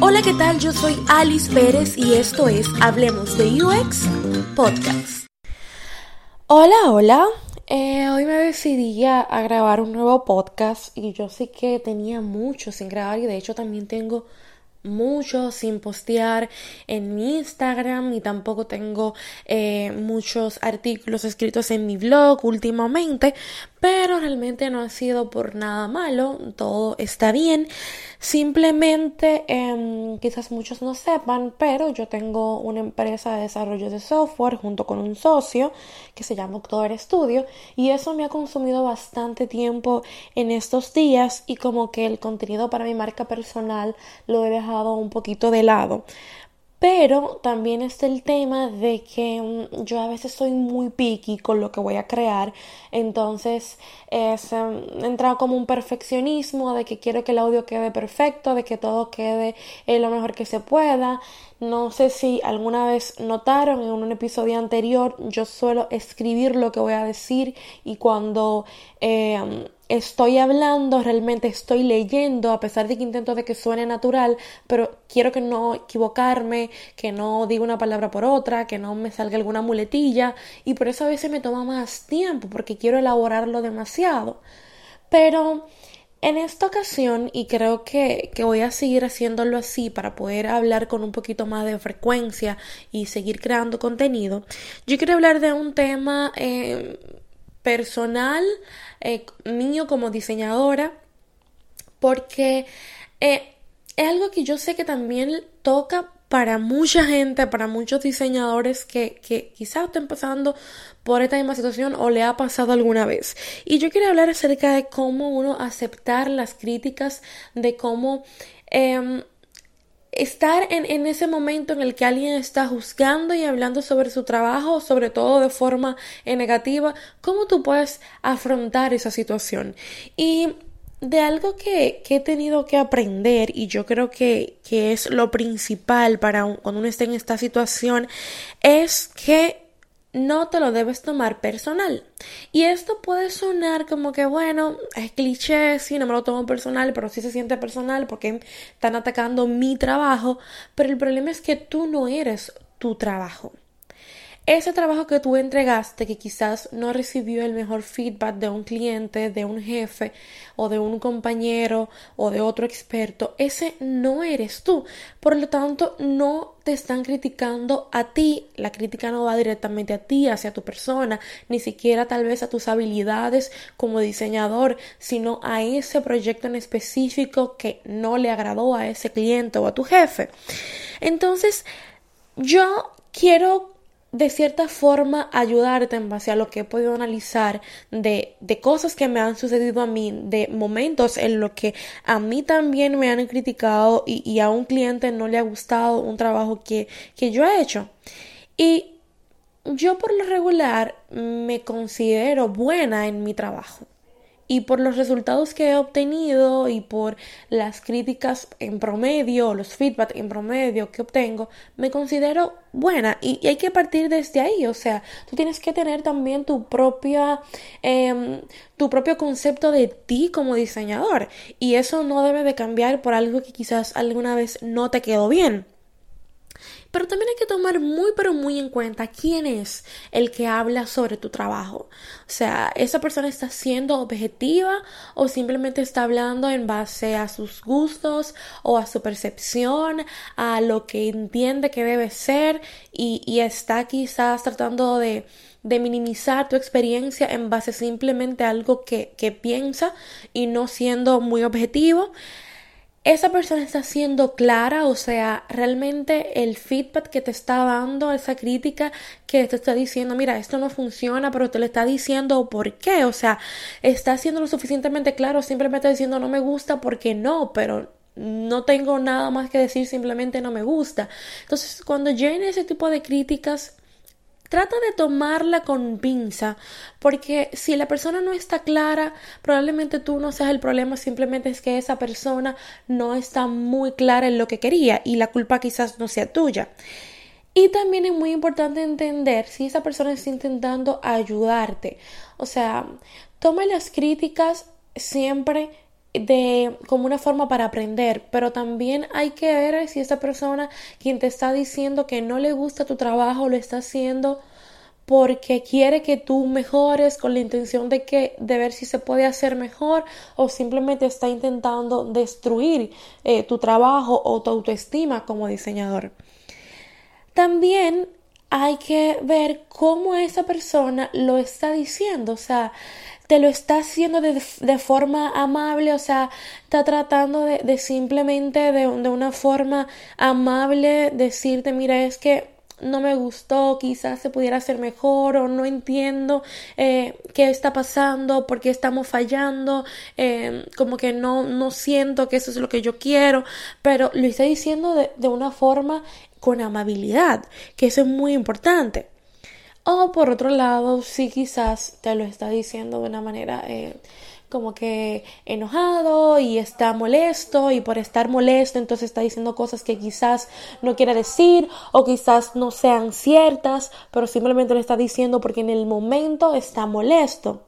Hola, ¿qué tal? Yo soy Alice Pérez y esto es Hablemos de UX Podcast. Hola, hola. Eh, hoy me decidí a, grabar un nuevo podcast y yo sé que tenía mucho sin grabar y de hecho también tengo mucho sin postear en mi Instagram y tampoco tengo eh, muchos artículos escritos en mi blog últimamente, pero realmente no ha sido por nada malo, todo está bien. Simplemente, em, quizás muchos no sepan, pero yo tengo una empresa de desarrollo de software junto con un socio que se llama October Studio y eso me ha consumido bastante tiempo en estos días y como que el contenido para mi marca personal lo he dejado un poquito de lado. Pero también está el tema de que mm, yo a veces soy muy picky con lo que voy a crear. Entonces es um, como un perfeccionismo de que quiero que el audio quede perfecto, de que todo quede eh, lo mejor que se pueda. No sé si alguna vez notaron en un episodio anterior, yo suelo escribir lo que voy a decir y cuando eh, estoy hablando, realmente estoy leyendo, a pesar de que intento de que suene natural, pero quiero que no equivocarme, que no diga una palabra por otra, que no me salga alguna muletilla, y por eso a veces me toma más tiempo, porque quiero elaborarlo demasiado. Pero en esta ocasión, y creo que, voy a seguir haciéndolo así para poder hablar con un poquito más de frecuencia y seguir creando contenido, yo quiero hablar de un tema eh, personal eh, mío como diseñadora, porque eh, es algo que yo sé que también toca para mucha gente, para muchos diseñadores que, quizás estén pasando por esta misma situación o le ha pasado alguna vez. Y yo quiero hablar acerca de cómo uno aceptar las críticas, de cómo eh, estar en, en, ese momento en el que alguien está juzgando y hablando sobre su trabajo, sobre todo de forma negativa, ¿cómo tú puedes afrontar esa situación? Y de algo que, que, he tenido que aprender y yo creo que, que es lo principal para un, cuando uno esté en esta situación es que no te lo debes tomar personal. Y esto puede sonar como que, bueno, es cliché, sí, no me lo tomo personal, pero sí se siente personal porque están atacando mi trabajo. Pero el problema es que tú no eres tu trabajo ese trabajo que tú entregaste, que quizás no recibió el mejor feedback de un cliente, de un jefe o de un compañero o de otro experto, ese no eres tú. Por lo tanto, no te están criticando a ti, la crítica no va directamente a ti, hacia tu persona, ni siquiera tal vez a tus habilidades como diseñador, sino a ese proyecto en específico que no le agradó a ese cliente o a tu jefe. Entonces, yo quiero de cierta forma ayudarte en base a lo que he podido analizar de, de cosas que me han sucedido a mí, de momentos en los que a mí también me han criticado y, y a un cliente no le ha gustado un trabajo que, que yo he hecho. Y yo por lo regular me considero buena en mi trabajo y por los resultados que he obtenido y por las críticas en promedio, los feedback en promedio que obtengo, me considero buena y, hay que partir desde ahí, o sea, tú tienes que tener también tu propia, eh, tu propio concepto de ti como diseñador y eso no debe de cambiar por algo que quizás alguna vez no te quedó bien. Pero también hay que tomar muy pero muy en cuenta quién es el que habla sobre tu trabajo. O sea, esa persona está siendo objetiva o simplemente está hablando en base a sus gustos o a su percepción, a lo que entiende que debe ser y, y está quizás tratando de de minimizar tu experiencia en base simplemente a algo que, que piensa y no siendo muy objetivo esa persona está siendo clara, o sea, realmente el feedback que te está dando, esa crítica que te está diciendo, mira, esto no funciona, pero te lo está diciendo por qué, o sea, está siendo lo suficientemente claro, simplemente diciendo no me gusta porque no, pero no tengo nada más que decir, simplemente no me gusta. Entonces, cuando lleguen ese tipo de críticas, Trata de tomarla con pinza, porque si la persona no está clara, probablemente tú no seas el problema, simplemente es que esa persona no está muy clara en lo que quería y la culpa quizás no sea tuya. Y también es muy importante entender si esa persona está intentando ayudarte. O sea, toma las críticas siempre de como una forma para aprender, pero también hay que ver si esa persona quien te está diciendo que no le gusta tu trabajo lo está haciendo porque quiere que tú mejores con la intención de que de ver si se puede hacer mejor o simplemente está intentando destruir eh, tu trabajo o tu autoestima como diseñador. También hay que ver cómo esa persona lo está diciendo, o sea, te lo está haciendo de, forma amable, o sea, está tratando de, simplemente de, de, una forma amable decirte, mira, es que no me gustó, quizás se pudiera hacer mejor o no entiendo eh, qué está pasando, por qué estamos fallando, eh, como que no, no siento que eso es lo que yo quiero, pero lo está diciendo de, de una forma con amabilidad, que eso es muy importante. O por otro lado, si quizás te lo está diciendo de una manera eh, como que enojado y está molesto y por estar molesto entonces está diciendo cosas que quizás no quiere decir o quizás no sean ciertas, pero simplemente lo está diciendo porque en el momento está molesto.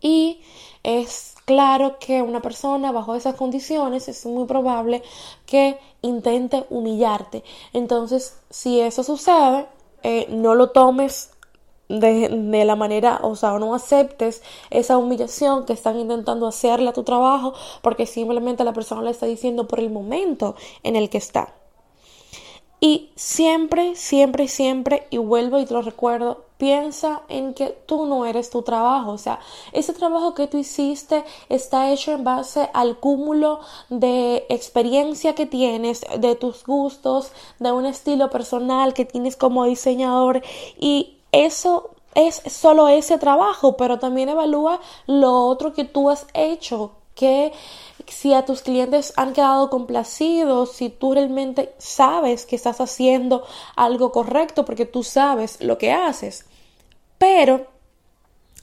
Y es claro que una persona bajo esas condiciones es muy probable que intente humillarte. Entonces, si eso sucede, eh, no lo tomes de, de, la manera, o sea, no aceptes esa humillación que están intentando hacerle a tu trabajo porque simplemente la persona le está diciendo por el momento en el que está. Y siempre, siempre, siempre, y vuelvo y te lo recuerdo, piensa en que tú no eres tu trabajo. O sea, ese trabajo que tú hiciste está hecho en base al cúmulo de experiencia que tienes, de tus gustos, de un estilo personal que tienes como diseñador. Y eso es solo ese trabajo, pero también evalúa lo otro que tú has hecho que si a tus clientes han quedado complacidos, si tú realmente sabes que estás haciendo algo correcto porque tú sabes lo que haces. Pero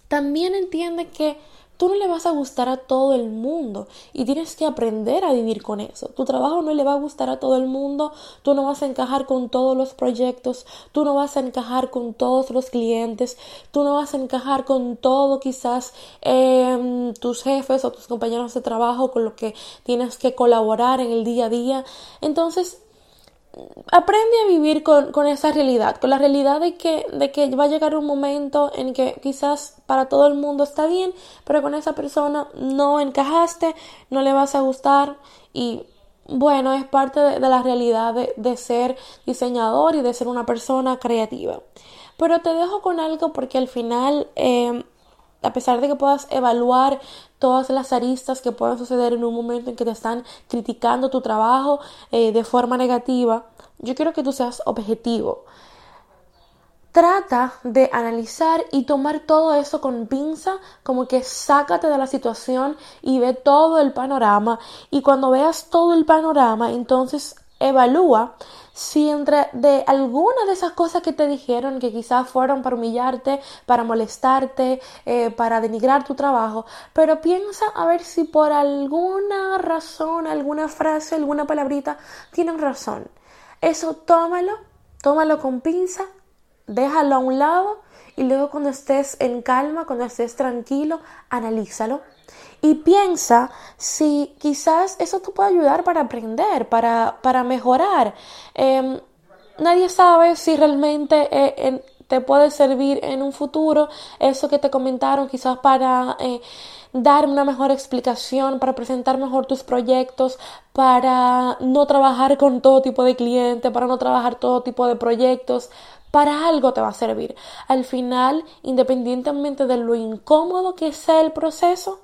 también entiende que Tú no le vas a gustar a todo el mundo y tienes que aprender a vivir con eso. Tu trabajo no le va a gustar a todo el mundo, tú no vas a encajar con todos los proyectos, tú no vas a encajar con todos los clientes, tú no vas a encajar con todo quizás em, tus jefes o tus compañeros de trabajo con lo que tienes que colaborar en el día a día. Entonces, aprende a vivir con, con, esa realidad, con la realidad de que, de que va a llegar un momento en que quizás para todo el mundo está bien, pero con esa persona no encajaste, no le vas a gustar y bueno, es parte de, la realidad de, de, ser diseñador y de ser una persona creativa. Pero te dejo con algo porque al final, eh, a pesar de que puedas evaluar todas las aristas que puedan suceder en un momento en que te están criticando tu trabajo eh, de forma negativa, yo quiero que tú seas objetivo. Trata de analizar y tomar todo eso con pinza, como que sácate de la situación y ve todo el panorama. Y cuando veas todo el panorama, entonces evalúa si entre de alguna de esas cosas que te dijeron que quizás fueron para humillarte, para molestarte, eh, para denigrar tu trabajo, pero piensa a ver si por alguna razón, alguna frase, alguna palabrita tienen razón. Eso tómalo, tómalo con pinza, déjalo a un lado y luego cuando estés en calma, cuando estés tranquilo, analízalo y piensa si quizás eso te puede ayudar para aprender, para, para mejorar. Em, nadie sabe si realmente eh, te puede servir en un futuro eso que te comentaron, quizás para eh, dar una mejor explicación, para presentar mejor tus proyectos, para no trabajar con todo tipo de clientes, para no trabajar todo tipo de proyectos, para algo te va a servir. Al final, independientemente de lo incómodo que sea el proceso,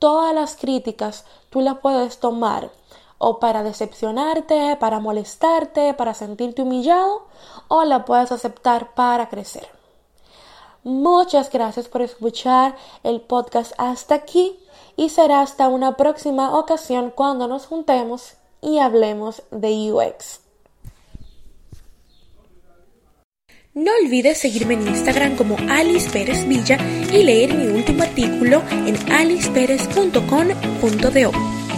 todas las críticas tú las puedes tomar o para decepcionarte, para molestarte, para sentirte humillado, o la puedes aceptar para crecer. Muchas gracias por escuchar el podcast hasta aquí y será hasta una próxima ocasión cuando nos juntemos y hablemos de UX. No olvides seguirme en Instagram como Alice Pérez Villa y leer mi último artículo en aliceperez.com.do.